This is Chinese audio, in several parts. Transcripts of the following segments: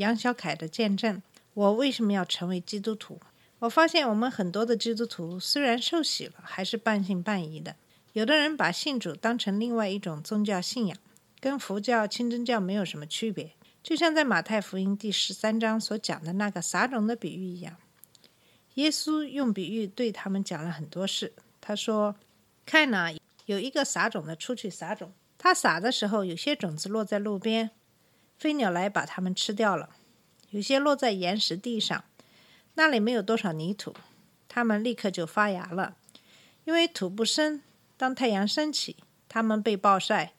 杨小凯的见证。我为什么要成为基督徒？我发现我们很多的基督徒虽然受洗了，还是半信半疑的。有的人把信主当成另外一种宗教信仰，跟佛教、清真教没有什么区别。就像在马太福音第十三章所讲的那个撒种的比喻一样，耶稣用比喻对他们讲了很多事。他说：“看呐、有一个撒种的出去撒种，他撒的时候，有些种子落在路边，飞鸟来把它们吃掉了；有些落在岩石地上，那里没有多少泥土，它们立刻就发芽了，因为土不深。当太阳升起，它们被暴晒，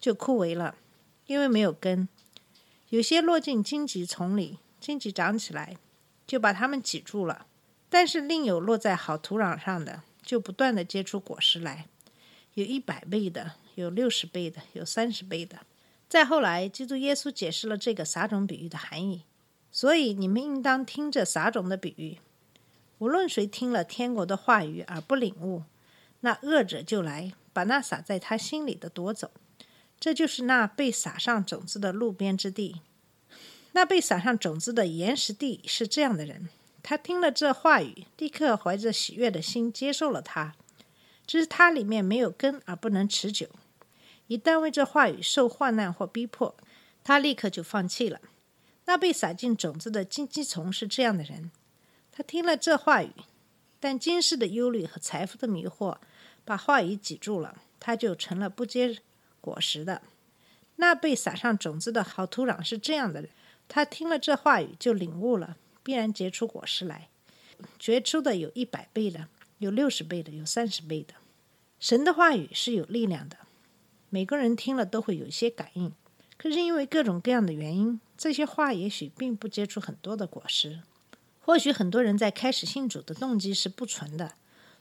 就枯萎了，因为没有根。有些落进荆棘丛里，荆棘长起来，就把它们挤住了。但是另有落在好土壤上的，就不断的结出果实来。有一百倍的，有六十倍的，有三十倍的。再后来，基督耶稣解释了这个撒种比喻的含义。所以你们应当听着撒种的比喻。无论谁听了天国的话语而不领悟，那恶者就来，把那撒在他心里的夺走。这就是那被撒上种子的路边之地。那被撒上种子的岩石地是这样的人，他听了这话语，立刻怀着喜悦的心接受了它。只是它里面没有根而不能持久。一旦为这话语受患难或逼迫，他立刻就放弃了。那被撒进种子的荆棘丛是这样的人，他听了这话语，但今世的忧虑和财富的迷惑把话语挤住了，他就成了不结果实的。那被撒上种子的好土壤是这样的人，他听了这话语就领悟了，必然结出果实来。结出的有一百倍的，有六十倍的，有三十倍的。神的话语是有力量的，每个人听了都会有一些感应。可是因为各种各样的原因，这些话也许并不结出很多的果实。或许很多人在开始信主的动机是不纯的，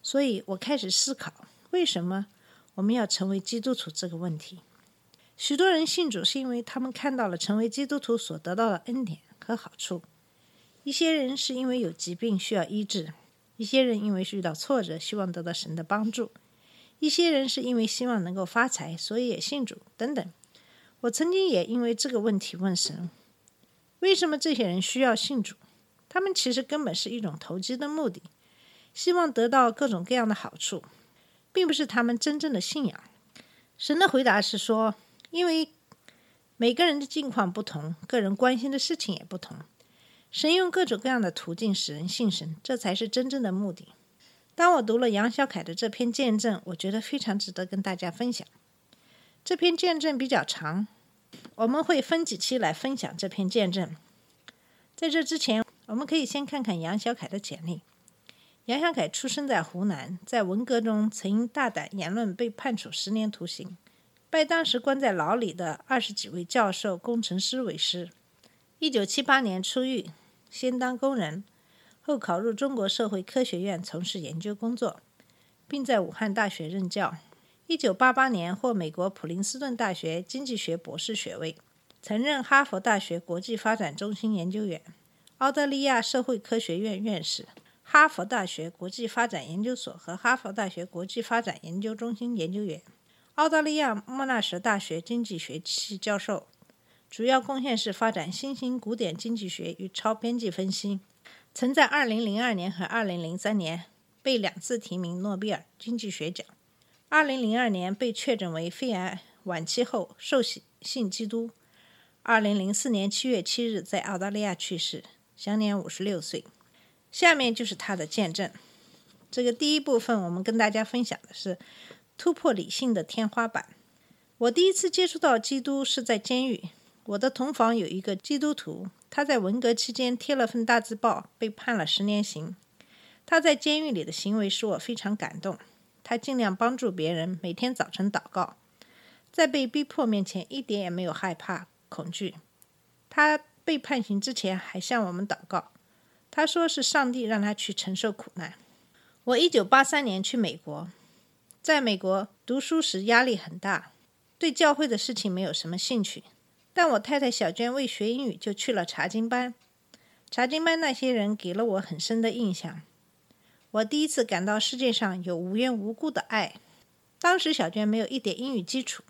所以我开始思考，为什么我们要成为基督徒这个问题。许多人信主是因为他们看到了成为基督徒所得到的恩典和好处。一些人是因为有疾病需要医治，一些人因为遇到挫折，希望得到神的帮助，一些人是因为希望能够发财，所以也信主等等。我曾经也因为这个问题问神：为什么这些人需要信主？他们其实根本是一种投机的目的，希望得到各种各样的好处，并不是他们真正的信仰。神的回答是说：因为每个人的境况不同，个人关心的事情也不同。神用各种各样的途径使人信神，这才是真正的目的。当我读了杨小凯的这篇见证，我觉得非常值得跟大家分享。这篇见证比较长，我们会分几期来分享这篇见证。在这之前，我们可以先看看杨小凯的简历。杨小凯出生在湖南，在文革中曾因大胆言论被判处十年徒刑，拜当时关在牢里的二十几位教授、工程师为师。一九七八年出狱，先当工人，后考入中国社会科学院从事研究工作，并在武汉大学任教。一九八八年获美国普林斯顿大学经济学博士学位，曾任哈佛大学国际发展中心研究员、澳大利亚社会科学院院士、哈佛大学国际发展研究所和哈佛大学国际发展研究中心研究员、澳大利亚莫纳什大学经济学系教授。主要贡献是发展新型古典经济学与超边际分析。曾在2002年和2003年被两次提名诺贝尔经济学奖。2002年被确诊为肺癌晚期后受洗信基督。2004年7月7日在澳大利亚去世，享年56岁。下面就是他的见证。这个第一部分，我们跟大家分享的是突破理性的天花板。我第一次接触到基督是在监狱。我的同房有一个基督徒，他在文革期间贴了份大字报，被判了十年刑。他在监狱里的行为使我非常感动。他尽量帮助别人，每天早晨祷告，在被逼迫面前一点也没有害怕恐惧。他被判刑之前还向我们祷告。他说是上帝让他去承受苦难。我一九八三年去美国，在美国读书时压力很大，对教会的事情没有什么兴趣。但我太太小娟为学英语就去了查经班，查经班那些人给了我很深的印象。我第一次感到世界上有无缘无故的爱。当时小娟没有一点英语基础，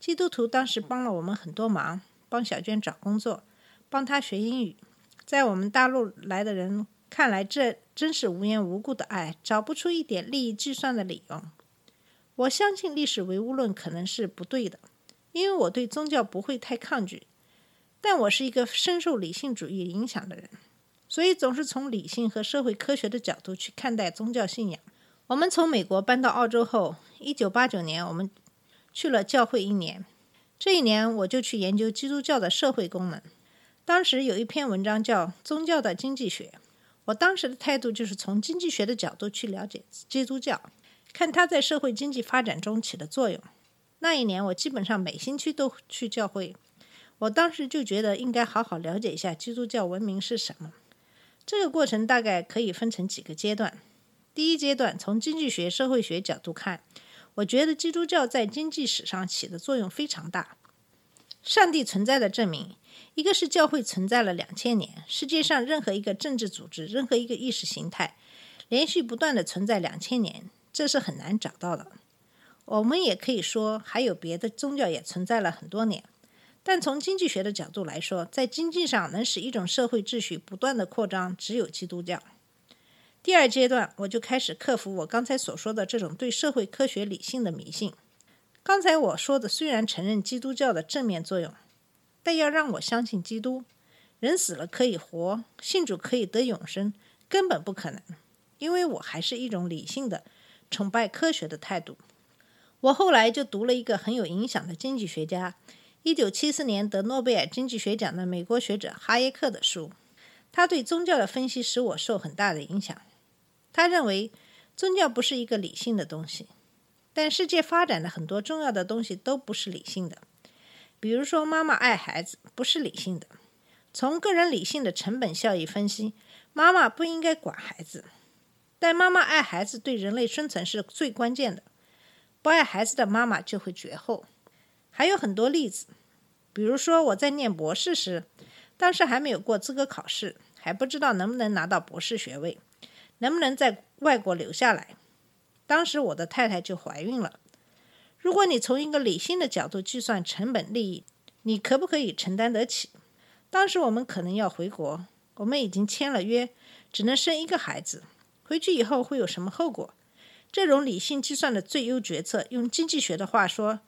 基督徒当时帮了我们很多忙，帮小娟找工作，帮她学英语。在我们大陆来的人看来，这真是无缘无故的爱，找不出一点利益计算的理由。我相信历史唯物论可能是不对的，因为我对宗教不会太抗拒，但我是一个深受理性主义影响的人，所以总是从理性和社会科学的角度去看待宗教信仰。我们从美国搬到澳洲后，一九八九年我们去了教会一年，这一年我就去研究基督教的社会功能。当时有一篇文章叫《宗教的经济学》，我当时的态度就是从经济学的角度去了解基督教，看它在社会经济发展中起的作用。那一年我基本上每星期都去教会，我当时就觉得应该好好了解一下基督教文明是什么。这个过程大概可以分成几个阶段。第一阶段，从经济学、社会学角度看，我觉得基督教在经济史上起的作用非常大。上帝存在的证明。一个是教会存在了两千年，世界上任何一个政治组织、任何一个意识形态，连续不断的存在两千年，这是很难找到的。我们也可以说，还有别的宗教也存在了很多年。但从经济学的角度来说，在经济上能使一种社会秩序不断的扩张，只有基督教。第二阶段，我就开始克服我刚才所说的这种对社会科学理性的迷信。刚才我说的虽然承认基督教的正面作用。但要让我相信基督，人死了可以活，信主可以得永生，根本不可能。因为我还是一种理性的、崇拜科学的态度。我后来就读了一个很有影响的经济学家，一九七四年得诺贝尔经济学奖的美国学者哈耶克的书。他对宗教的分析使我受很大的影响。他认为宗教不是一个理性的东西，但世界发展的很多重要的东西都不是理性的。比如说，妈妈爱孩子不是理性的。从个人理性的成本效益分析，妈妈不应该管孩子，但妈妈爱孩子对人类生存是最关键的。不爱孩子的妈妈就会绝后。还有很多例子，比如说我在念博士时，当时还没有过资格考试，还不知道能不能拿到博士学位，能不能在外国留下来。当时我的太太就怀孕了。如果你从一个理性的角度计算成本利益，你可不可以承担得起？当时我们可能要回国，我们已经签了约，只能生一个孩子。回去以后会有什么后果？这种理性计算的最优决策，用经济学的话说，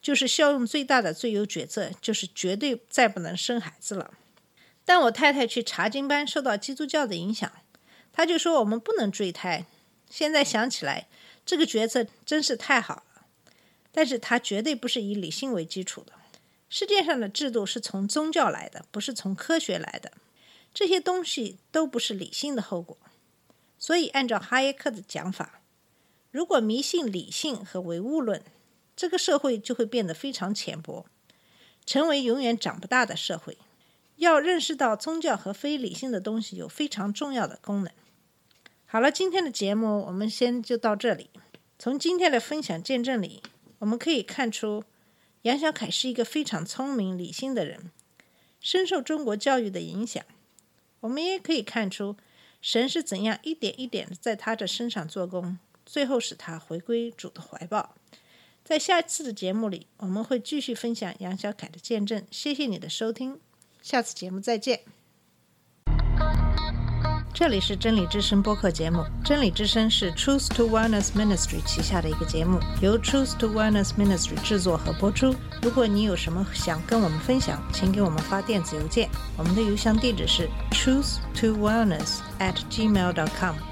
就是效用最大的最优决策，就是绝对再不能生孩子了。但我太太去查经班，受到基督教的影响，她就说我们不能坠胎。现在想起来，这个决策真是太好了。但是它绝对不是以理性为基础的。世界上的制度是从宗教来的，不是从科学来的。这些东西都不是理性的后果。所以，按照哈耶克的讲法，如果迷信理性和唯物论，这个社会就会变得非常浅薄，成为永远长不大的社会。要认识到宗教和非理性的东西有非常重要的功能。好了，今天的节目我们先就到这里。从今天的分享见证里。我们可以看出，杨小凯是一个非常聪明、理性的人，深受中国教育的影响。我们也可以看出，神是怎样一点一点在他的身上做工，最后使他回归主的怀抱。在下次的节目里，我们会继续分享杨小凯的见证。谢谢你的收听，下次节目再见。这里是真理之声播客节目。真理之声是 Truth to Wellness Ministry 旗下的一个节目，由 Truth to Wellness Ministry 制作和播出。如果你有什么想跟我们分享，请给我们发电子邮件，我们的邮箱地址是 truth to wellness at gmail.com。